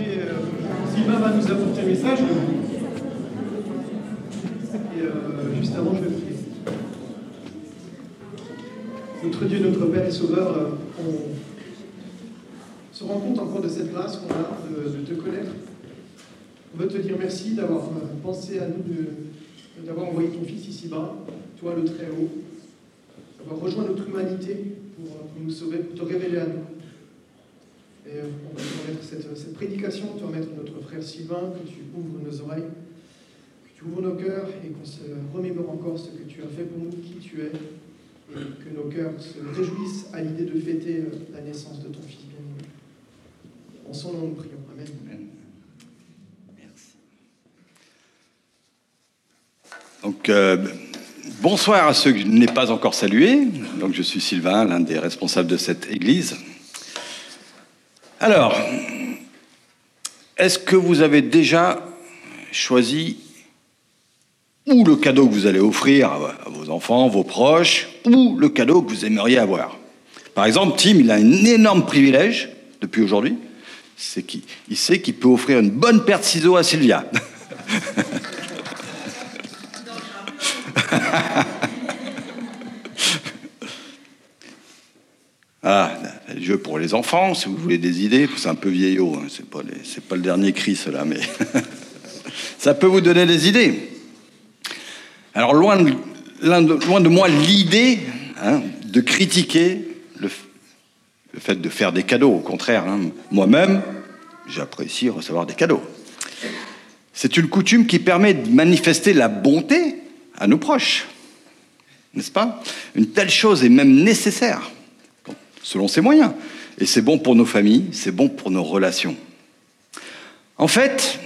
Euh, Sylvain va nous apporter un message. Et euh, juste avant, je vais prier. Notre Dieu, notre Père et Sauveur, euh, on se rend compte encore de cette grâce qu'on a de, te connaître. On veut te dire merci d'avoir euh, pensé à nous, d'avoir envoyé ton Fils ici-bas, toi le Très-Haut, d'avoir rejoint notre humanité euh, pour nous sauver, pour te révéler à nous. Et on va te remettre cette, cette prédication, te remettre notre frère Sylvain, que tu ouvres nos oreilles, que tu ouvres nos cœurs et qu'on se remémore encore ce que tu as fait pour nous, qui tu es, et que nos cœurs se réjouissent à l'idée de fêter euh, la naissance de ton Fils bien-aimé. En son nom, nous prions. Amen. Merci. Donc, euh, bonsoir à ceux que je n'ai pas encore salués. Donc, je suis Sylvain, l'un des responsables de cette église. Alors, est-ce que vous avez déjà choisi ou le cadeau que vous allez offrir à vos enfants, vos proches, ou le cadeau que vous aimeriez avoir? Par exemple, Tim, il a un énorme privilège depuis aujourd'hui, c'est qu'il il sait qu'il peut offrir une bonne paire de ciseaux à Sylvia. Ah, jeu pour les enfants, si vous voulez des idées, c'est un peu vieillot, hein, c'est pas, pas le dernier cri, cela, mais ça peut vous donner des idées. Alors, loin de, loin de- moi l'idée hein, de critiquer le fait de faire des cadeaux, au contraire, hein. moi-même, j'apprécie recevoir des cadeaux. C'est une coutume qui permet de manifester la bonté à nos proches, n'est-ce pas? Une telle chose est même nécessaire, selon ses moyens. Et c'est bon pour nos familles, c'est bon pour nos relations. En fait,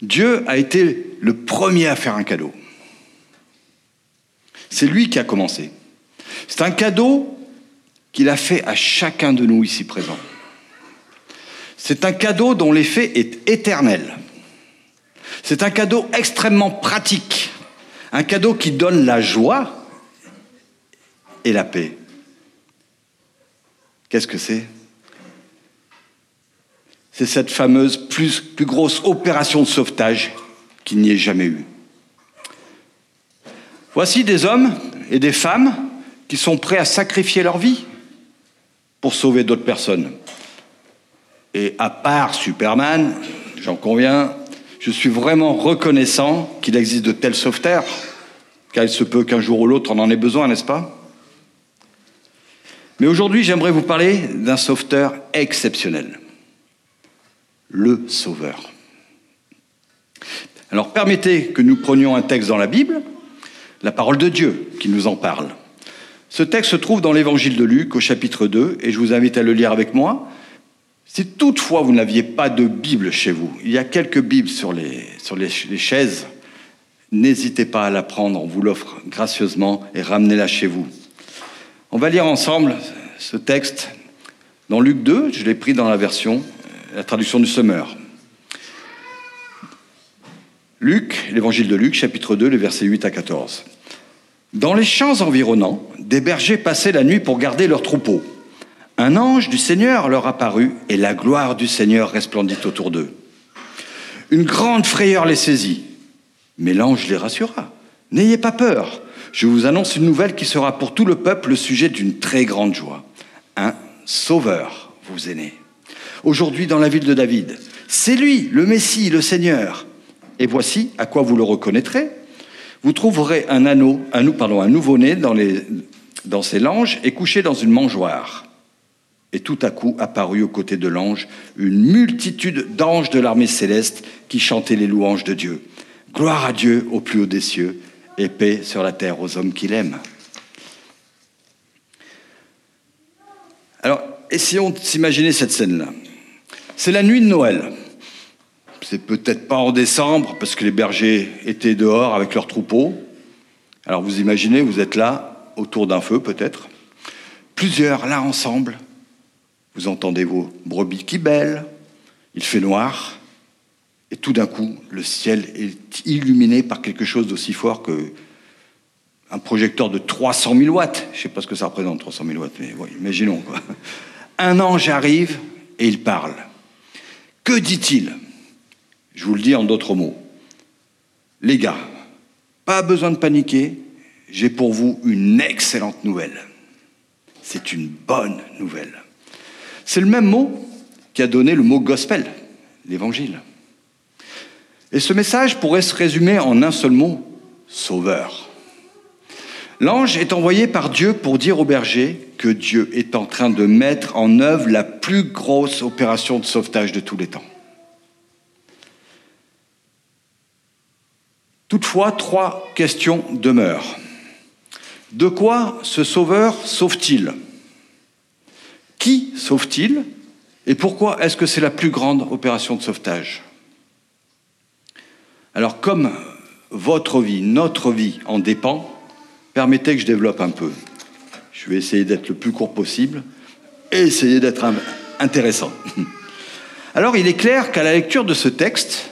Dieu a été le premier à faire un cadeau. C'est lui qui a commencé. C'est un cadeau qu'il a fait à chacun de nous ici présents. C'est un cadeau dont l'effet est éternel. C'est un cadeau extrêmement pratique. Un cadeau qui donne la joie et la paix. Qu'est-ce que c'est C'est cette fameuse plus, plus grosse opération de sauvetage qu'il n'y ait jamais eu. Voici des hommes et des femmes qui sont prêts à sacrifier leur vie pour sauver d'autres personnes. Et à part Superman, j'en conviens, je suis vraiment reconnaissant qu'il existe de tels sauveteurs, car il se peut qu'un jour ou l'autre on en ait besoin, n'est-ce pas Mais aujourd'hui, j'aimerais vous parler d'un sauveteur exceptionnel, le Sauveur. Alors permettez que nous prenions un texte dans la Bible, la parole de Dieu qui nous en parle. Ce texte se trouve dans l'évangile de Luc au chapitre 2 et je vous invite à le lire avec moi. Si toutefois vous n'aviez pas de Bible chez vous, il y a quelques Bibles sur les, les chaises, n'hésitez pas à la prendre, on vous l'offre gracieusement et ramenez-la chez vous. On va lire ensemble ce texte dans Luc 2, je l'ai pris dans la version, la traduction du semeur. Luc, l'évangile de Luc, chapitre 2, les versets 8 à 14. Dans les champs environnants, des bergers passaient la nuit pour garder leurs troupeaux. Un ange du Seigneur leur apparut et la gloire du Seigneur resplendit autour d'eux. Une grande frayeur les saisit. Mais l'ange les rassura. N'ayez pas peur. Je vous annonce une nouvelle qui sera pour tout le peuple le sujet d'une très grande joie. Un sauveur vous est né. Aujourd'hui dans la ville de David. C'est lui, le Messie, le Seigneur. Et voici à quoi vous le reconnaîtrez. Vous trouverez un nouveau-né dans, les, dans ses langes et couché dans une mangeoire. Et tout à coup apparut aux côtés de l'ange une multitude d'anges de l'armée céleste qui chantaient les louanges de Dieu. Gloire à Dieu au plus haut des cieux et paix sur la terre aux hommes qu'il aime. Alors, essayons de s'imaginer cette scène-là. C'est la nuit de Noël. C'est peut-être pas en décembre parce que les bergers étaient dehors avec leurs troupeaux. Alors vous imaginez, vous êtes là, autour d'un feu peut-être, plusieurs là ensemble. Vous entendez vos brebis qui bêlent, il fait noir, et tout d'un coup, le ciel est illuminé par quelque chose d'aussi fort que un projecteur de 300 000 watts. Je ne sais pas ce que ça représente, 300 000 watts, mais imaginons. Un ange arrive et il parle. Que dit-il? Je vous le dis en d'autres mots. Les gars, pas besoin de paniquer, j'ai pour vous une excellente nouvelle. C'est une bonne nouvelle. C'est le même mot qui a donné le mot gospel, l'évangile. Et ce message pourrait se résumer en un seul mot, sauveur. L'ange est envoyé par Dieu pour dire au berger que Dieu est en train de mettre en œuvre la plus grosse opération de sauvetage de tous les temps. Toutefois, trois questions demeurent. De quoi ce sauveur sauve-t-il? Qui sauve-t-il? Et pourquoi est-ce que c'est la plus grande opération de sauvetage? Alors comme votre vie, notre vie en dépend, permettez que je développe un peu. Je vais essayer d'être le plus court possible et essayer d'être intéressant. Alors il est clair qu'à la lecture de ce texte,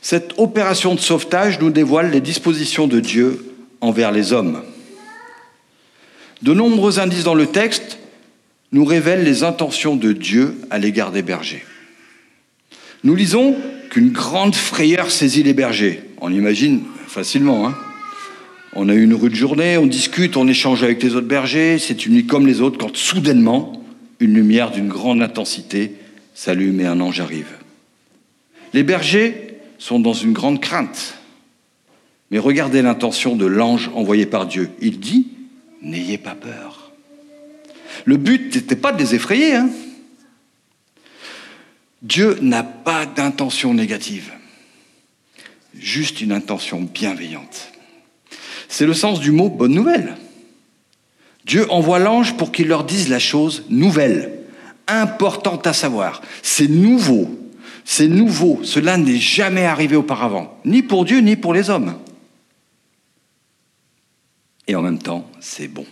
cette opération de sauvetage nous dévoile les dispositions de Dieu envers les hommes. De nombreux indices dans le texte nous révèlent les intentions de Dieu à l'égard des bergers. Nous lisons qu'une grande frayeur saisit les bergers. On imagine facilement. Hein on a eu une rude journée, on discute, on échange avec les autres bergers. C'est une nuit comme les autres quand soudainement, une lumière d'une grande intensité s'allume et un ange arrive. Les bergers sont dans une grande crainte. Mais regardez l'intention de l'ange envoyé par Dieu. Il dit N'ayez pas peur. Le but n'était pas de les effrayer. Hein. Dieu n'a pas d'intention négative, juste une intention bienveillante. C'est le sens du mot bonne nouvelle. Dieu envoie l'ange pour qu'il leur dise la chose nouvelle, importante à savoir. C'est nouveau, c'est nouveau, cela n'est jamais arrivé auparavant, ni pour Dieu, ni pour les hommes. Et en même temps, c'est bon.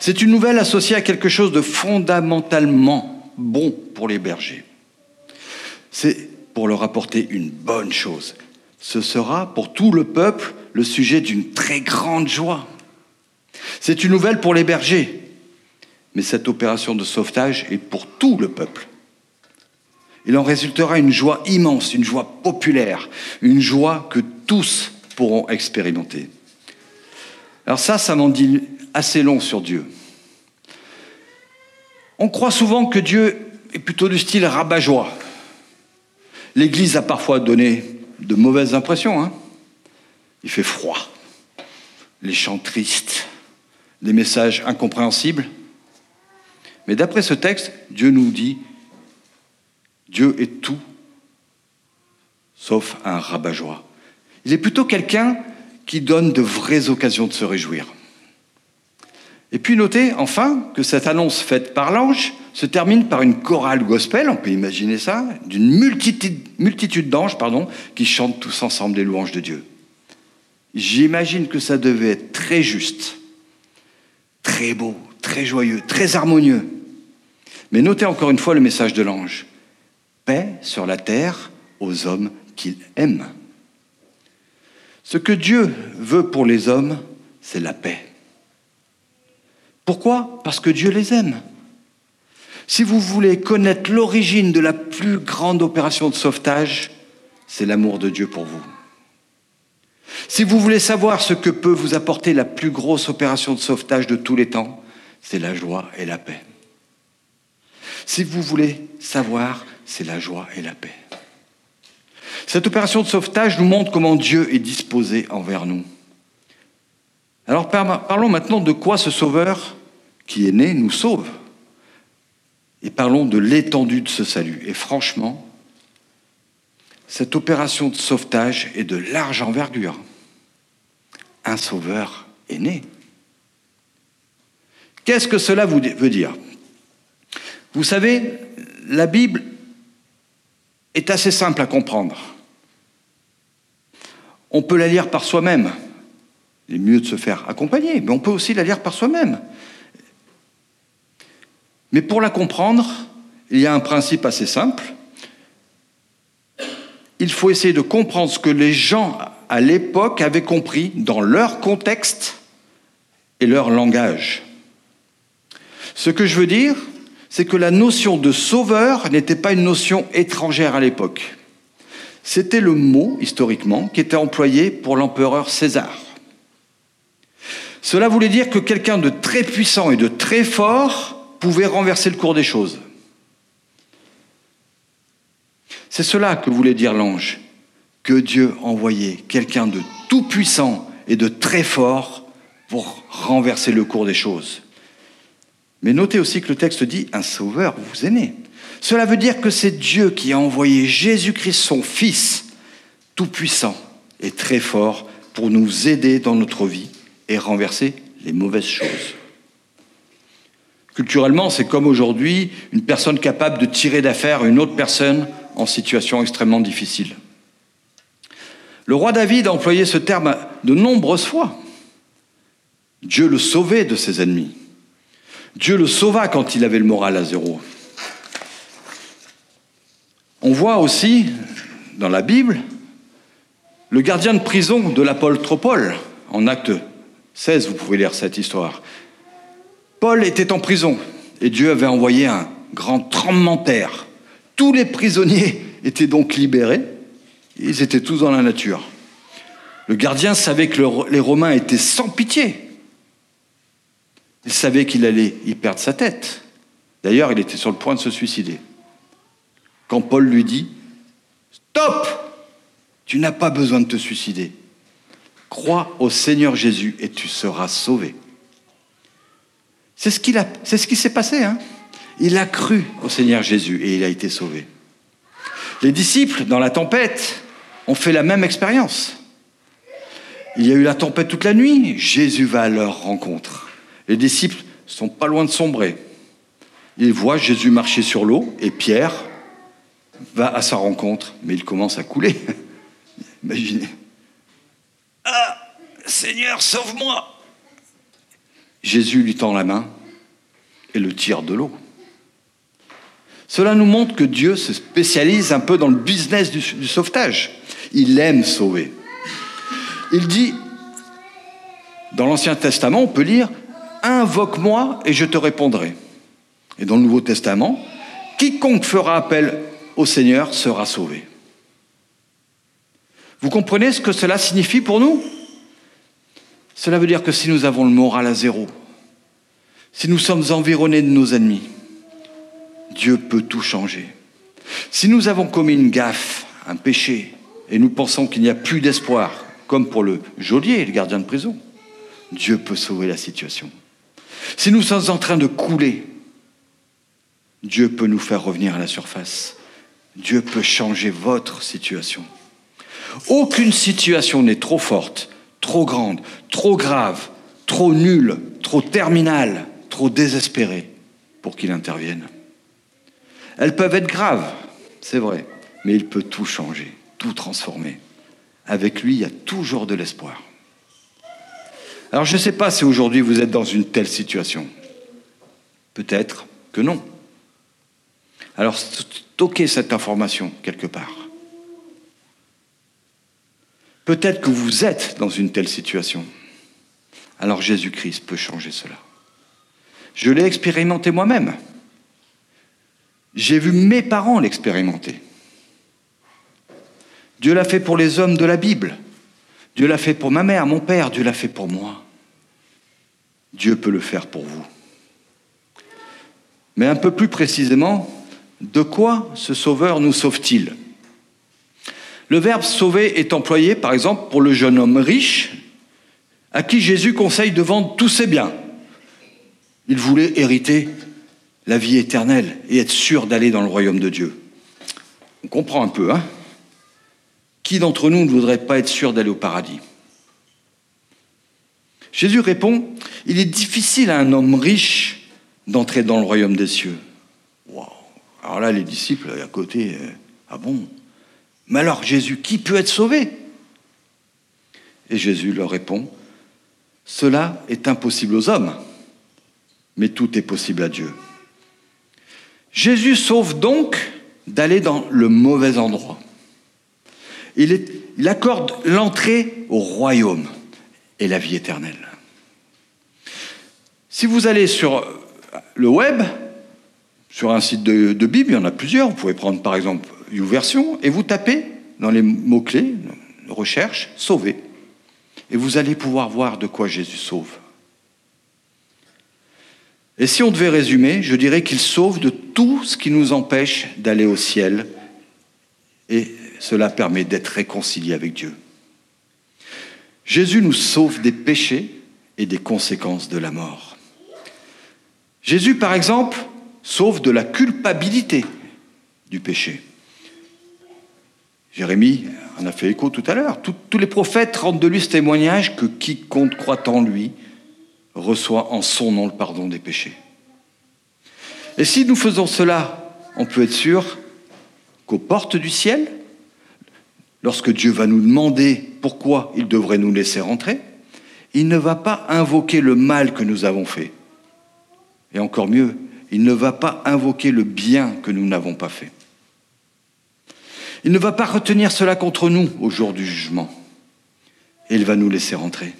C'est une nouvelle associée à quelque chose de fondamentalement bon pour les bergers. C'est pour leur apporter une bonne chose. Ce sera pour tout le peuple le sujet d'une très grande joie. C'est une nouvelle pour les bergers, mais cette opération de sauvetage est pour tout le peuple. Il en résultera une joie immense, une joie populaire, une joie que tous pourront expérimenter. Alors ça, ça m'en dit assez long sur Dieu. On croit souvent que Dieu est plutôt du style rabat-joie. L'Église a parfois donné de mauvaises impressions. Hein. Il fait froid, les chants tristes, des messages incompréhensibles. Mais d'après ce texte, Dieu nous dit, Dieu est tout sauf un rabat-joie. Il est plutôt quelqu'un qui donne de vraies occasions de se réjouir. Et puis notez enfin que cette annonce faite par l'ange se termine par une chorale gospel, on peut imaginer ça, d'une multitude, d'anges pardon, qui chantent tous ensemble les louanges de Dieu. J'imagine que ça devait être très juste, très beau, très joyeux, très harmonieux. Mais notez encore une fois le message de l'ange. Paix sur la terre aux hommes qu'il aime. Ce que Dieu veut pour les hommes, c'est la paix. Pourquoi Parce que Dieu les aime. Si vous voulez connaître l'origine de la plus grande opération de sauvetage, c'est l'amour de Dieu pour vous. Si vous voulez savoir ce que peut vous apporter la plus grosse opération de sauvetage de tous les temps, c'est la joie et la paix. Si vous voulez savoir, c'est la joie et la paix. Cette opération de sauvetage nous montre comment Dieu est disposé envers nous. Alors parlons maintenant de quoi ce Sauveur qui est né nous sauve. Et parlons de l'étendue de ce salut. Et franchement, cette opération de sauvetage est de large envergure. Un sauveur est né. Qu'est-ce que cela veut dire? Vous savez, la Bible est assez simple à comprendre. On peut la lire par soi-même. Il est mieux de se faire accompagner, mais on peut aussi la lire par soi-même. Mais pour la comprendre, il y a un principe assez simple. Il faut essayer de comprendre ce que les gens à l'époque avaient compris dans leur contexte et leur langage. Ce que je veux dire, c'est que la notion de sauveur n'était pas une notion étrangère à l'époque. C'était le mot, historiquement, qui était employé pour l'empereur César. Cela voulait dire que quelqu'un de très puissant et de très fort pouvait renverser le cours des choses. C'est cela que voulait dire l'ange, que Dieu envoyait quelqu'un de tout puissant et de très fort pour renverser le cours des choses. Mais notez aussi que le texte dit un sauveur vous aimez. Cela veut dire que c'est Dieu qui a envoyé Jésus-Christ, son Fils, tout puissant et très fort, pour nous aider dans notre vie et renverser les mauvaises choses. Culturellement, c'est comme aujourd'hui une personne capable de tirer d'affaire une autre personne en situation extrêmement difficile. Le roi David a employé ce terme de nombreuses fois. Dieu le sauvait de ses ennemis. Dieu le sauva quand il avait le moral à zéro. On voit aussi dans la Bible le gardien de prison de l'apôtre Paul en acte 16, vous pouvez lire cette histoire. Paul était en prison et Dieu avait envoyé un grand tremblement de terre. Tous les prisonniers étaient donc libérés. Ils étaient tous dans la nature. Le gardien savait que les Romains étaient sans pitié. Il savait qu'il allait y perdre sa tête. D'ailleurs, il était sur le point de se suicider. Quand Paul lui dit Stop Tu n'as pas besoin de te suicider. Crois au Seigneur Jésus et tu seras sauvé. C'est ce, qui s'est passé. Hein il a cru au Seigneur Jésus et il a été sauvé. Les disciples, dans la tempête, ont fait la même expérience. Il y a eu la tempête toute la nuit, Jésus va à leur rencontre. Les disciples sont pas loin de sombrer. Ils voient Jésus marcher sur l'eau et Pierre va à sa rencontre, mais il commence à couler. Imaginez. Ah, Seigneur, sauve-moi. Jésus lui tend la main et le tire de l'eau. Cela nous montre que Dieu se spécialise un peu dans le business du, du sauvetage. Il aime sauver. Il dit, dans l'Ancien Testament, on peut lire, Invoque-moi et je te répondrai. Et dans le Nouveau Testament, quiconque fera appel au Seigneur sera sauvé. Vous comprenez ce que cela signifie pour nous? Cela veut dire que si nous avons le moral à zéro, si nous sommes environnés de nos ennemis, Dieu peut tout changer. Si nous avons commis une gaffe, un péché, et nous pensons qu'il n'y a plus d'espoir, comme pour le geôlier, le gardien de prison, Dieu peut sauver la situation. Si nous sommes en train de couler, Dieu peut nous faire revenir à la surface. Dieu peut changer votre situation. Aucune situation n'est trop forte, trop grande, trop grave, trop nulle, trop terminale, trop désespérée pour qu'il intervienne. Elles peuvent être graves, c'est vrai, mais il peut tout changer, tout transformer. Avec lui, il y a toujours de l'espoir. Alors je ne sais pas si aujourd'hui vous êtes dans une telle situation. Peut-être que non. Alors stockez cette information quelque part. Peut-être que vous êtes dans une telle situation. Alors Jésus-Christ peut changer cela. Je l'ai expérimenté moi-même. J'ai vu mes parents l'expérimenter. Dieu l'a fait pour les hommes de la Bible. Dieu l'a fait pour ma mère, mon père. Dieu l'a fait pour moi. Dieu peut le faire pour vous. Mais un peu plus précisément, de quoi ce Sauveur nous sauve-t-il? Le verbe sauver est employé, par exemple, pour le jeune homme riche à qui Jésus conseille de vendre tous ses biens. Il voulait hériter la vie éternelle et être sûr d'aller dans le royaume de Dieu. On comprend un peu, hein? Qui d'entre nous ne voudrait pas être sûr d'aller au paradis? Jésus répond, il est difficile à un homme riche d'entrer dans le royaume des cieux. Wow. Alors là, les disciples à côté, euh, ah bon? Mais alors Jésus, qui peut être sauvé? Et Jésus leur répond, cela est impossible aux hommes, mais tout est possible à Dieu. Jésus sauve donc d'aller dans le mauvais endroit. Il, accorde l'entrée au royaume et la vie éternelle. Si vous allez sur le web, Sur un site de Bible, il y en a plusieurs. Vous pouvez prendre par exemple YouVersion et vous tapez dans les mots-clés, recherche, sauver. Et vous allez pouvoir voir de quoi Jésus sauve. Et si on devait résumer, je dirais qu'il sauve de tout ce qui nous empêche d'aller au ciel. Et cela permet d'être réconcilié avec Dieu. Jésus nous sauve des péchés et des conséquences de la mort. Jésus, par exemple, sauve de la culpabilité du péché. Jérémie en a fait écho tout à l'heure. tous les prophètes rendent de lui ce témoignage que quiconque croit en lui reçoit en son nom le pardon des péchés. Et si nous faisons cela, on peut être sûr qu'aux portes du ciel, lorsque Dieu va nous demander pourquoi il devrait nous laisser rentrer, il ne va pas invoquer le mal que nous avons fait. Et encore mieux, il ne va pas invoquer le bien que nous n'avons pas fait. Il ne va pas retenir cela contre nous au jour du jugement. Et il va nous laisser rentrer.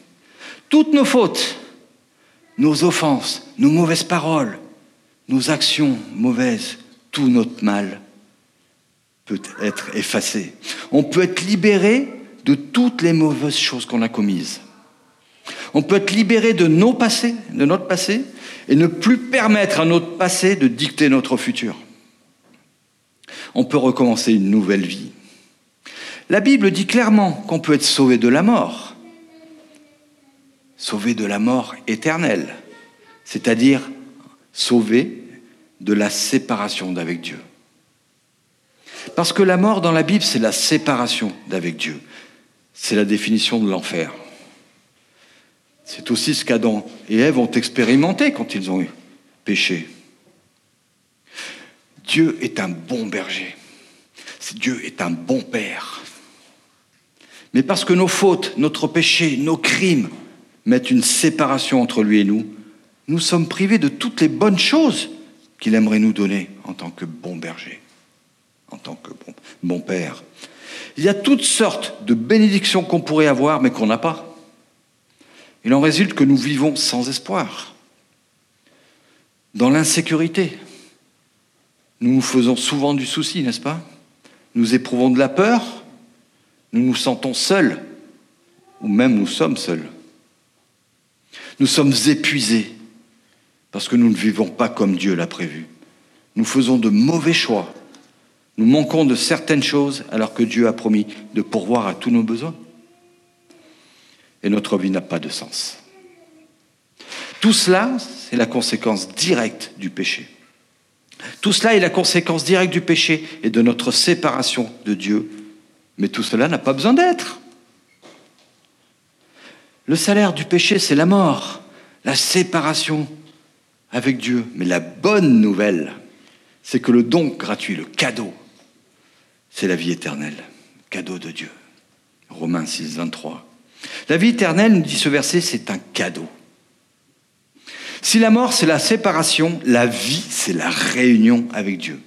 Toutes nos fautes, nos offenses, nos mauvaises paroles, nos actions mauvaises, tout notre mal peut être effacé. On peut être libéré de toutes les mauvaises choses qu'on a commises. On peut être libéré de nos passés, de notre passé, et ne plus permettre à notre passé de dicter notre futur. On peut recommencer une nouvelle vie. La Bible dit clairement qu'on peut être sauvé de la mort, sauvé de la mort éternelle, c'est-à-dire sauvé de la séparation d'avec Dieu. Parce que la mort dans la Bible, c'est la séparation d'avec Dieu. C'est la définition de l'enfer. C'est aussi ce qu'Adam et Ève ont expérimenté quand ils ont péché. Dieu est un bon berger. Dieu est un bon père. Mais parce que nos fautes, notre péché, nos crimes mettent une séparation entre lui et nous, nous sommes privés de toutes les bonnes choses qu'il aimerait nous donner en tant que bon berger en tant que bon, père. Il y a toutes sortes de bénédictions qu'on pourrait avoir, mais qu'on n'a pas. Il en résulte que nous vivons sans espoir, dans l'insécurité. Nous nous faisons souvent du souci, n'est-ce pas? Nous éprouvons de la peur, nous nous sentons seuls, ou même nous sommes seuls. Nous sommes épuisés parce que nous ne vivons pas comme Dieu l'a prévu. Nous faisons de mauvais choix nous manquons de certaines choses alors que Dieu a promis de pourvoir à tous nos besoins. Et notre vie n'a pas de sens. Tout cela, c'est la conséquence directe du péché. Tout cela est la conséquence directe du péché et de notre séparation de Dieu. Mais tout cela n'a pas besoin d'être. Le salaire du péché, c'est la mort, la séparation avec Dieu. Mais la bonne nouvelle, c'est que le don gratuit, le cadeau, c'est la vie éternelle, cadeau de Dieu. Romains 6, 23. La vie éternelle, nous dit ce verset, c'est un cadeau. Si la mort, c'est la séparation, la vie, c'est la réunion avec Dieu.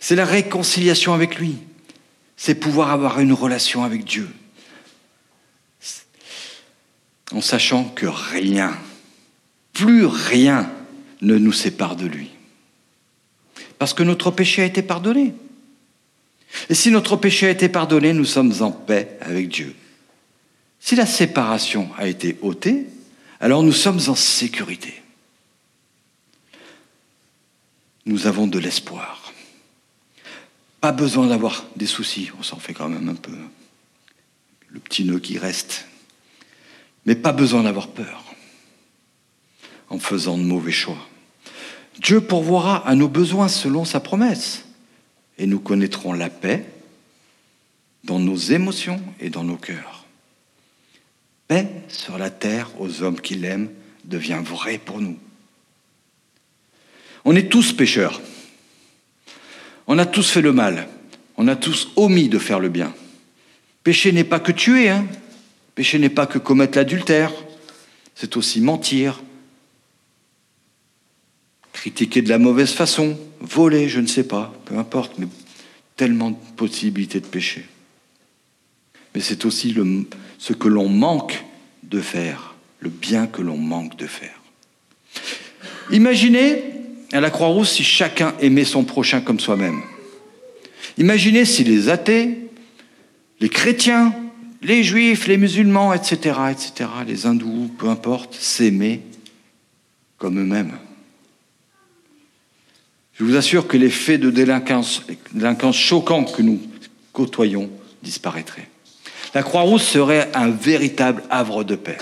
C'est la réconciliation avec lui. C'est pouvoir avoir une relation avec Dieu. En sachant que rien, plus rien ne nous sépare de lui. Parce que notre péché a été pardonné. Et si notre péché a été pardonné, nous sommes en paix avec Dieu. Si la séparation a été ôtée, alors nous sommes en sécurité. Nous avons de l'espoir. Pas besoin d'avoir des soucis, on s'en fait quand même un peu. Le petit nœud qui reste. Mais pas besoin d'avoir peur en faisant de mauvais choix. Dieu pourvoira à nos besoins selon sa promesse et nous connaîtrons la paix dans nos émotions et dans nos cœurs. Paix sur la terre aux hommes qui l'aiment devient vrai pour nous. On est tous pécheurs. On a tous fait le mal. On a tous omis de faire le bien. Péché n'est pas que tuer, hein. Péché n'est pas que commettre l'adultère. C'est aussi mentir, critiquer de la mauvaise façon, voler, je ne sais pas, peu importe, mais tellement de possibilités de péché. Mais c'est aussi le, ce que l'on manque de faire, le bien que l'on manque de faire. Imaginez à la Croix-Rousse si chacun aimait son prochain comme soi-même. Imaginez si les athées, les chrétiens, les juifs, les musulmans, etc., etc., les hindous, peu importe, s'aimaient comme eux-mêmes. Je vous assure que les faits de délinquance, délinquance choquants que nous côtoyons disparaîtraient. La Croix-Rousse serait un véritable havre de paix.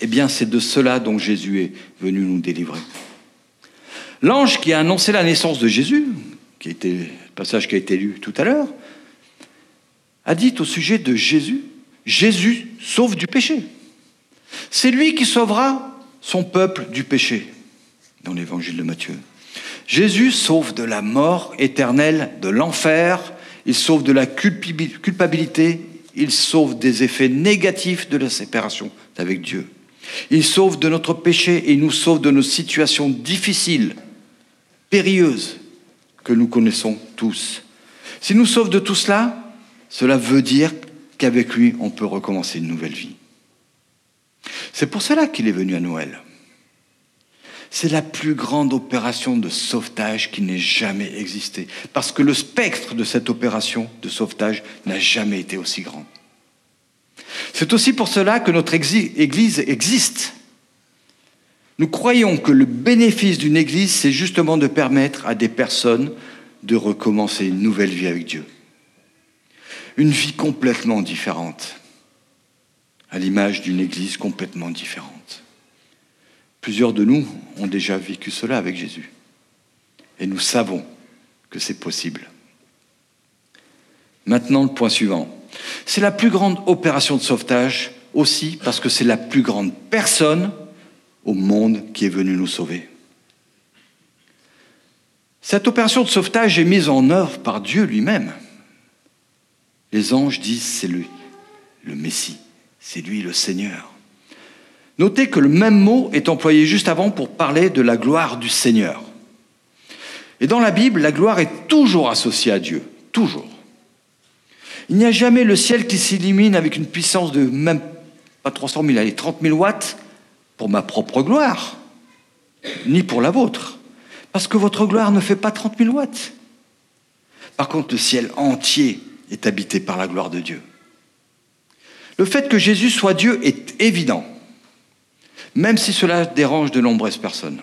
Eh bien, c'est de cela dont Jésus est venu nous délivrer. L'ange qui a annoncé la naissance de Jésus, qui était le passage qui a été lu tout à l'heure, a dit au sujet de Jésus, Jésus sauve du péché. C'est lui qui sauvera son peuple du péché, dans l'évangile de Matthieu. Jésus sauve de la mort éternelle, de l'enfer, il sauve de la culpabilité, il sauve des effets négatifs de la séparation avec Dieu. Il sauve de notre péché et il nous sauve de nos situations difficiles, périlleuses, que nous connaissons tous. S'il nous sauve de tout cela, cela veut dire qu'avec lui, on peut recommencer une nouvelle vie. C'est pour cela qu'il est venu à Noël. C'est la plus grande opération de sauvetage qui n'ait jamais existé, parce que le spectre de cette opération de sauvetage n'a jamais été aussi grand. C'est aussi pour cela que notre Église existe. Nous croyons que le bénéfice d'une Église, c'est justement de permettre à des personnes de recommencer une nouvelle vie avec Dieu. Une vie complètement différente, à l'image d'une Église complètement différente. Plusieurs de nous ont déjà vécu cela avec Jésus. Et nous savons que c'est possible. Maintenant, le point suivant. C'est la plus grande opération de sauvetage aussi parce que c'est la plus grande personne au monde qui est venue nous sauver. Cette opération de sauvetage est mise en œuvre par Dieu lui-même. Les anges disent c'est lui, le Messie, c'est lui le Seigneur. Notez que le même mot est employé juste avant pour parler de la gloire du Seigneur. Et dans la Bible, la gloire est toujours associée à Dieu, toujours. Il n'y a jamais le ciel qui s'illumine avec une puissance de même pas 300 000, allez, 30 000 watts pour ma propre gloire, ni pour la vôtre. Parce que votre gloire ne fait pas 30 000 watts. Par contre, le ciel entier est habité par la gloire de Dieu. Le fait que Jésus soit Dieu est évident même si cela dérange de nombreuses personnes.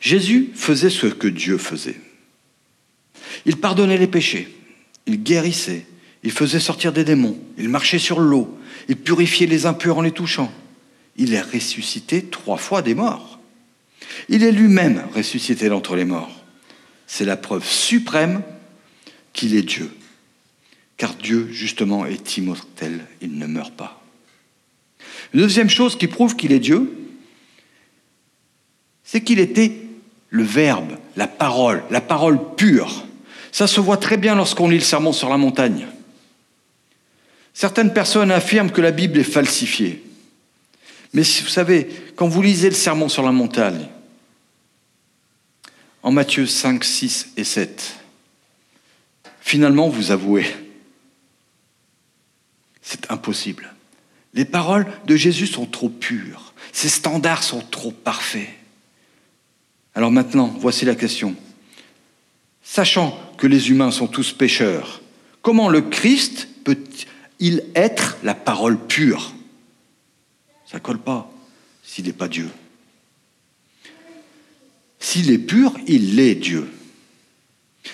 Jésus faisait ce que Dieu faisait. Il pardonnait les péchés, il guérissait, il faisait sortir des démons, il marchait sur l'eau, il purifiait les impurs en les touchant. Il est ressuscité trois fois des morts. Il est lui-même ressuscité d'entre les morts. C'est la preuve suprême qu'il est Dieu. Car Dieu, justement, est immortel, il ne meurt pas. Une deuxième chose qui prouve qu'il est Dieu, c'est qu'il était le Verbe, la parole, la parole pure. Ça se voit très bien lorsqu'on lit le Sermon sur la montagne. Certaines personnes affirment que la Bible est falsifiée. Mais vous savez, quand vous lisez le Sermon sur la montagne, en Matthieu 5, 6 et 7, finalement vous avouez, c'est impossible. Les paroles de Jésus sont trop pures. Ses standards sont trop parfaits. Alors maintenant, voici la question. Sachant que les humains sont tous pécheurs, comment le Christ peut-il être la parole pure? Ça colle pas s'il n'est pas Dieu. S'il est pur, il est Dieu.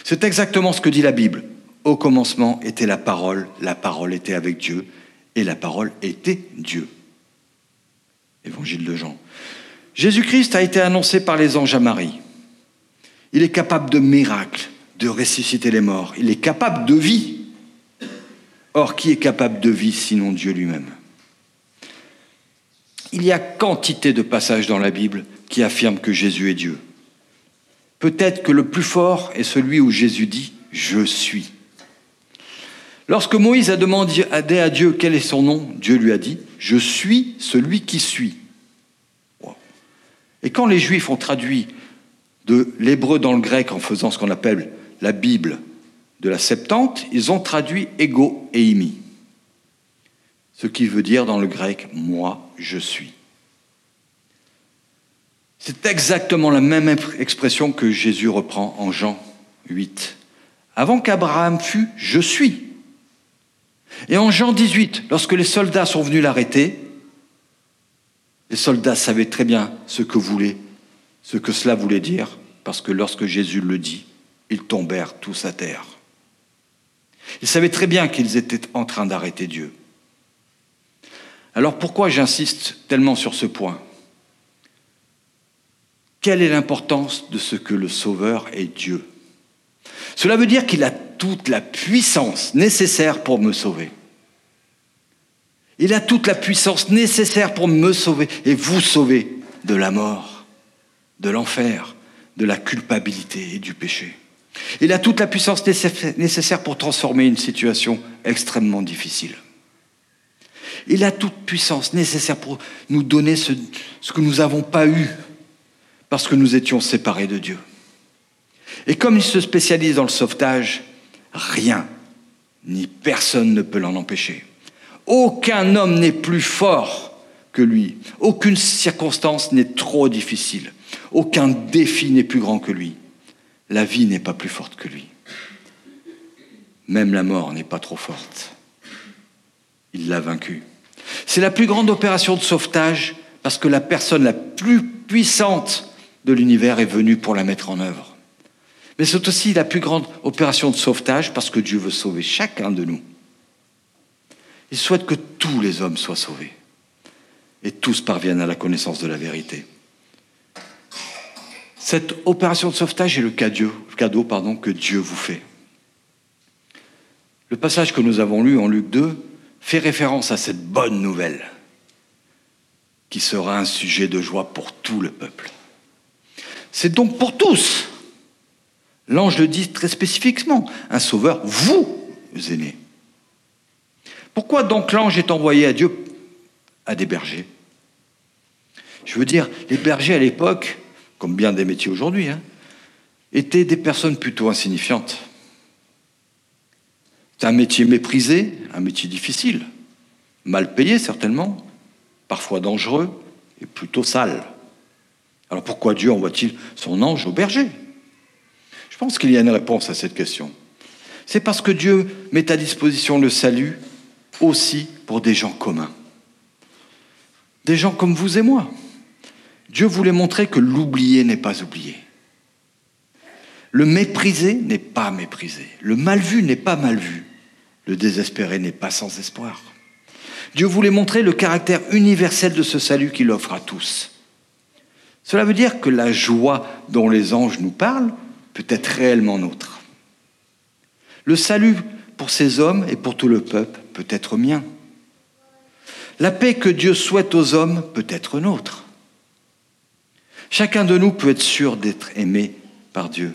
C'est exactement ce que dit la Bible. Au commencement était la parole, la parole était avec Dieu, et la parole était Dieu. Évangile de Jean. Jésus-Christ a été annoncé par les anges à Marie. Il est capable de miracles, de ressusciter les morts. Il est capable de vie. Or, qui est capable de vie sinon Dieu lui-même? Il y a quantité de passages dans la Bible qui affirment que Jésus est Dieu. Peut-être que le plus fort est celui où Jésus dit ⁇ Je suis ⁇ Lorsque Moïse a demandé à Dieu quel est son nom, Dieu lui a dit, je suis celui qui suis. Et quand les Juifs ont traduit de l'hébreu dans le grec en faisant ce qu'on appelle la Bible de la Septante, ils ont traduit ego et imi. Ce qui veut dire dans le grec moi je suis. C'est exactement la même expression que Jésus reprend en Jean 8. Avant qu'Abraham fût, je suis. Et en Jean 18, lorsque les soldats sont venus l'arrêter, les soldats savaient très bien ce que voulait, ce que cela voulait dire, parce que lorsque Jésus le dit, ils tombèrent tous à terre. Ils savaient très bien qu'ils étaient en train d'arrêter Dieu. Alors pourquoi j'insiste tellement sur ce point? Quelle est l'importance de ce que le Sauveur est Dieu? Cela veut dire qu'il a toute la puissance nécessaire pour me sauver. Il a toute la puissance nécessaire pour me sauver et vous sauver de la mort, de l'enfer, de la culpabilité et du péché. Il a toute la puissance nécessaire pour transformer une situation extrêmement difficile. Il a toute puissance nécessaire pour nous donner ce, que nous n'avons pas eu parce que nous étions séparés de Dieu. Et comme il se spécialise dans le sauvetage, rien ni personne ne peut l'en empêcher. Aucun homme n'est plus fort que lui. Aucune circonstance n'est trop difficile. Aucun défi n'est plus grand que lui. La vie n'est pas plus forte que lui. Même la mort n'est pas trop forte. Il l'a vaincu. C'est la plus grande opération de sauvetage parce que la personne la plus puissante de l'univers est venue pour la mettre en œuvre. Mais c'est aussi la plus grande opération de sauvetage parce que Dieu veut sauver chacun de nous. Il souhaite que tous les hommes soient sauvés et tous parviennent à la connaissance de la vérité. Cette opération de sauvetage est le cadeau, cadeau pardon, que Dieu vous fait. Le passage que nous avons lu en Luc 2 fait référence à cette bonne nouvelle qui sera un sujet de joie pour tout le peuple. C'est donc pour tous. L'ange le dit très spécifiquement, un sauveur, vous aimez. Pourquoi donc l'ange est envoyé à Dieu à des bergers? Je veux dire, les bergers à l'époque, comme bien des métiers aujourd'hui, hein, étaient des personnes plutôt insignifiantes. C'est un métier méprisé, un métier difficile, mal payé certainement, parfois dangereux et plutôt sale. Alors pourquoi Dieu envoie-t-il son ange au berger? Pense qu'il y a une réponse à cette question. C'est parce que Dieu met à disposition le salut aussi pour des gens communs. Des gens comme vous et moi. Dieu voulait montrer que l'oublié n'est pas oublié. Le méprisé n'est pas méprisé. Le mal vu n'est pas mal vu. Le désespéré n'est pas sans espoir. Dieu voulait montrer le caractère universel de ce salut qu'il offre à tous. Cela veut dire que la joie dont les anges nous parlent peut être réellement nôtre. Le salut pour ces hommes et pour tout le peuple peut être mien. La paix que Dieu souhaite aux hommes peut être nôtre. Chacun de nous peut être sûr d'être aimé par Dieu.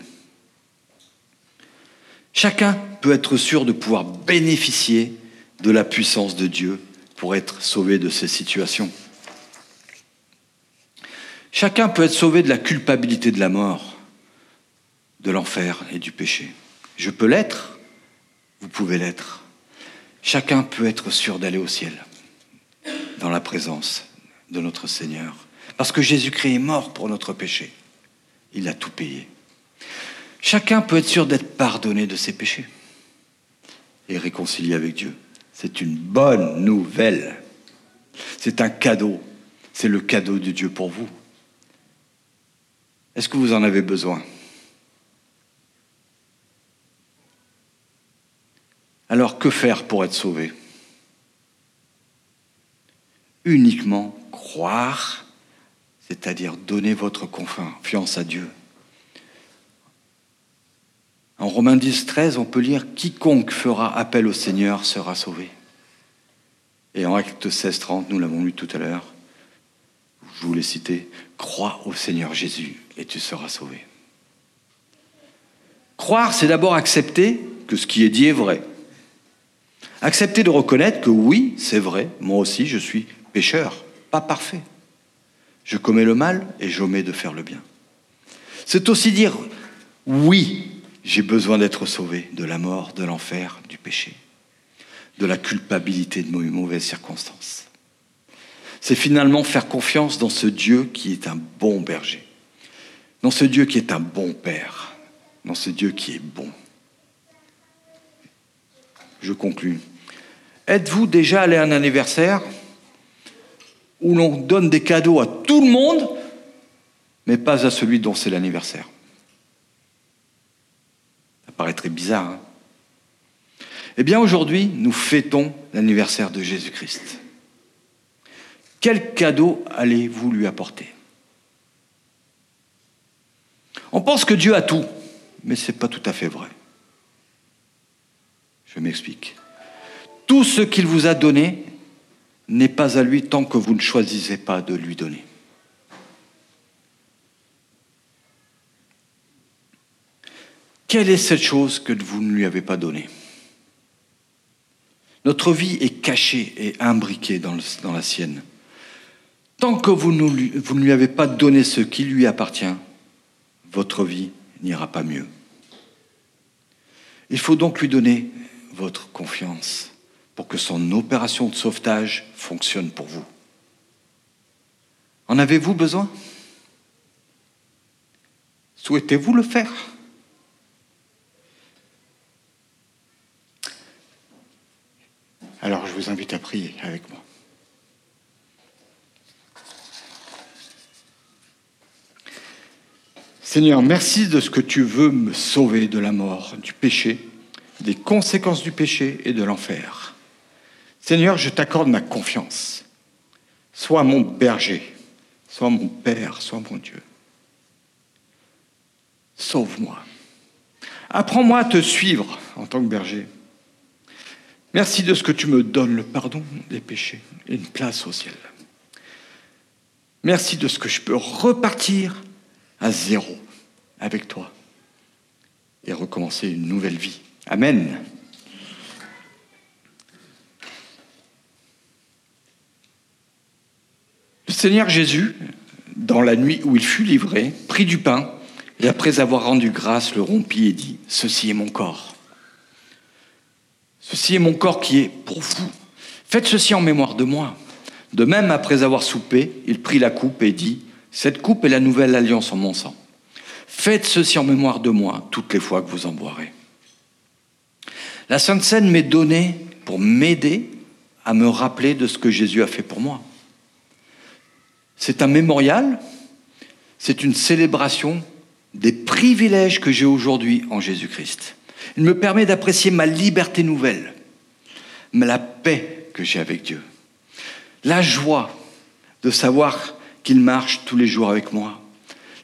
Chacun peut être sûr de pouvoir bénéficier de la puissance de Dieu pour être sauvé de ces situations. Chacun peut être sauvé de la culpabilité de la mort, de l'enfer et du péché. Je peux l'être, vous pouvez l'être. Chacun peut être sûr d'aller au ciel, dans la présence de notre Seigneur. Parce que Jésus-Christ est mort pour notre péché. Il a tout payé. Chacun peut être sûr d'être pardonné de ses péchés et réconcilié avec Dieu. C'est une bonne nouvelle. C'est un cadeau. C'est le cadeau de Dieu pour vous. Est-ce que vous en avez besoin? Alors que faire pour être sauvé? Uniquement croire c'est-à-dire donner votre confiance à Dieu. En Romains 10, 13, on peut lire Quiconque fera appel au Seigneur sera sauvé. Et en Acte 16, 30, nous l'avons lu tout à l'heure, je vous l'ai cité Crois au Seigneur Jésus et tu seras sauvé. Croire, c'est d'abord accepter que ce qui est dit est vrai. Accepter de reconnaître que oui, c'est vrai, moi aussi je suis pécheur, pas parfait. Je commets le mal et j'omets de faire le bien. C'est aussi dire oui, j'ai besoin d'être sauvé de la mort, de l'enfer, du péché, de la culpabilité de mes mauvaises circonstances. c'est finalement faire confiance dans ce Dieu qui est un bon berger, dans ce Dieu qui est un bon Père, dans ce Dieu qui est bon. Je conclus. Êtes-vous déjà allé à un anniversaire où l'on donne des cadeaux à tout le monde, mais pas à celui dont c'est l'anniversaire? Ça paraîtrait bizarre. Hein eh bien aujourd'hui, nous fêtons l'anniversaire de Jésus-Christ. Quel cadeau allez-vous lui apporter? On pense que Dieu a tout, mais ce n'est pas tout à fait vrai. Je m'explique. Tout ce qu'il vous a donné n'est pas à lui tant que vous ne choisissez pas de lui donner. Quelle est cette chose que vous ne lui avez pas donnée? Notre vie est cachée et imbriquée dans, la sienne. Tant que vous ne, vous ne lui avez pas donné ce qui lui appartient, votre vie n'ira pas mieux. Il faut donc lui donner votre confiance pour que son opération de sauvetage fonctionne pour vous. En avez-vous besoin? Souhaitez-vous le faire? Alors je vous invite à prier avec moi. Seigneur, merci de ce que tu veux me sauver de la mort, du péché, des conséquences du péché et de l'enfer. Seigneur, je t'accorde ma confiance. Sois mon berger, sois mon Père, sois mon Dieu. Sauve-moi. Apprends-moi à te suivre en tant que berger. Merci de ce que tu me donnes le pardon des péchés et une place au ciel. Merci de ce que je peux repartir à zéro avec toi et recommencer une nouvelle vie. Amen. Le Seigneur Jésus, dans la nuit où il fut livré, prit du pain et après avoir rendu grâce, le rompit et dit, Ceci est mon corps. Ceci est mon corps qui est pour vous. Faites ceci en mémoire de moi. De même, après avoir soupé, il prit la coupe et dit, Cette coupe est la nouvelle alliance en mon sang. Faites ceci en mémoire de moi toutes les fois que vous en boirez. La Sainte Seine m'est donnée pour m'aider à me rappeler de ce que Jésus a fait pour moi. C'est un mémorial, c'est une célébration des privilèges que j'ai aujourd'hui en Jésus-Christ. Il me permet d'apprécier ma liberté nouvelle, la paix que j'ai avec Dieu, la joie de savoir qu'il marche tous les jours avec moi.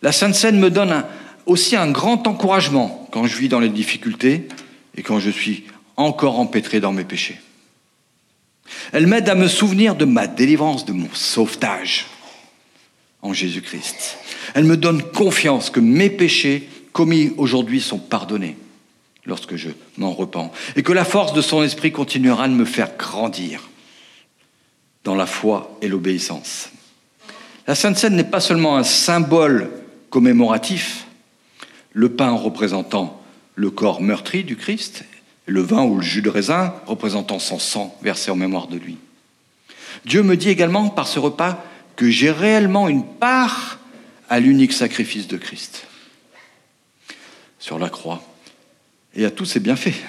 La Sainte Seine me donne aussi un grand encouragement quand je vis dans les difficultés et quand je suis encore empêtré dans mes péchés. Elle m'aide à me souvenir de ma délivrance, de mon sauvetage en Jésus-Christ. Elle me donne confiance que mes péchés commis aujourd'hui sont pardonnés lorsque je m'en repens et que la force de son esprit continuera de me faire grandir dans la foi et l'obéissance. La Sainte Seine n'est pas seulement un symbole commémoratif, le pain représentant le corps meurtri du Christ le vin ou le jus de raisin représentant son sang versé en mémoire de lui. Dieu me dit également par ce repas que j'ai réellement une part à l'unique sacrifice de Christ sur la croix et à tous ses bienfaits.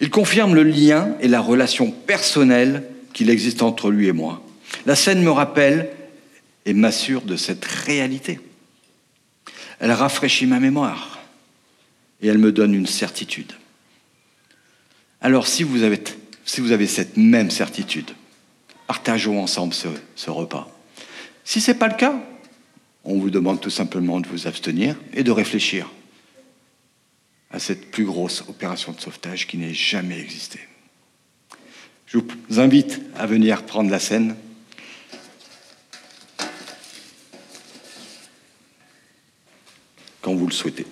Il confirme le lien et la relation personnelle qu'il existe entre lui et moi. La scène me rappelle et m'assure de cette réalité. Elle rafraîchit ma mémoire et elle me donne une certitude. Alors si vous avez, cette même certitude, partageons ensemble ce, ce repas. Si ce n'est pas le cas, on vous demande tout simplement de vous abstenir et de réfléchir à cette plus grosse opération de sauvetage qui n'ait jamais existé. Je vous invite à venir prendre la scène. quand vous le souhaitez.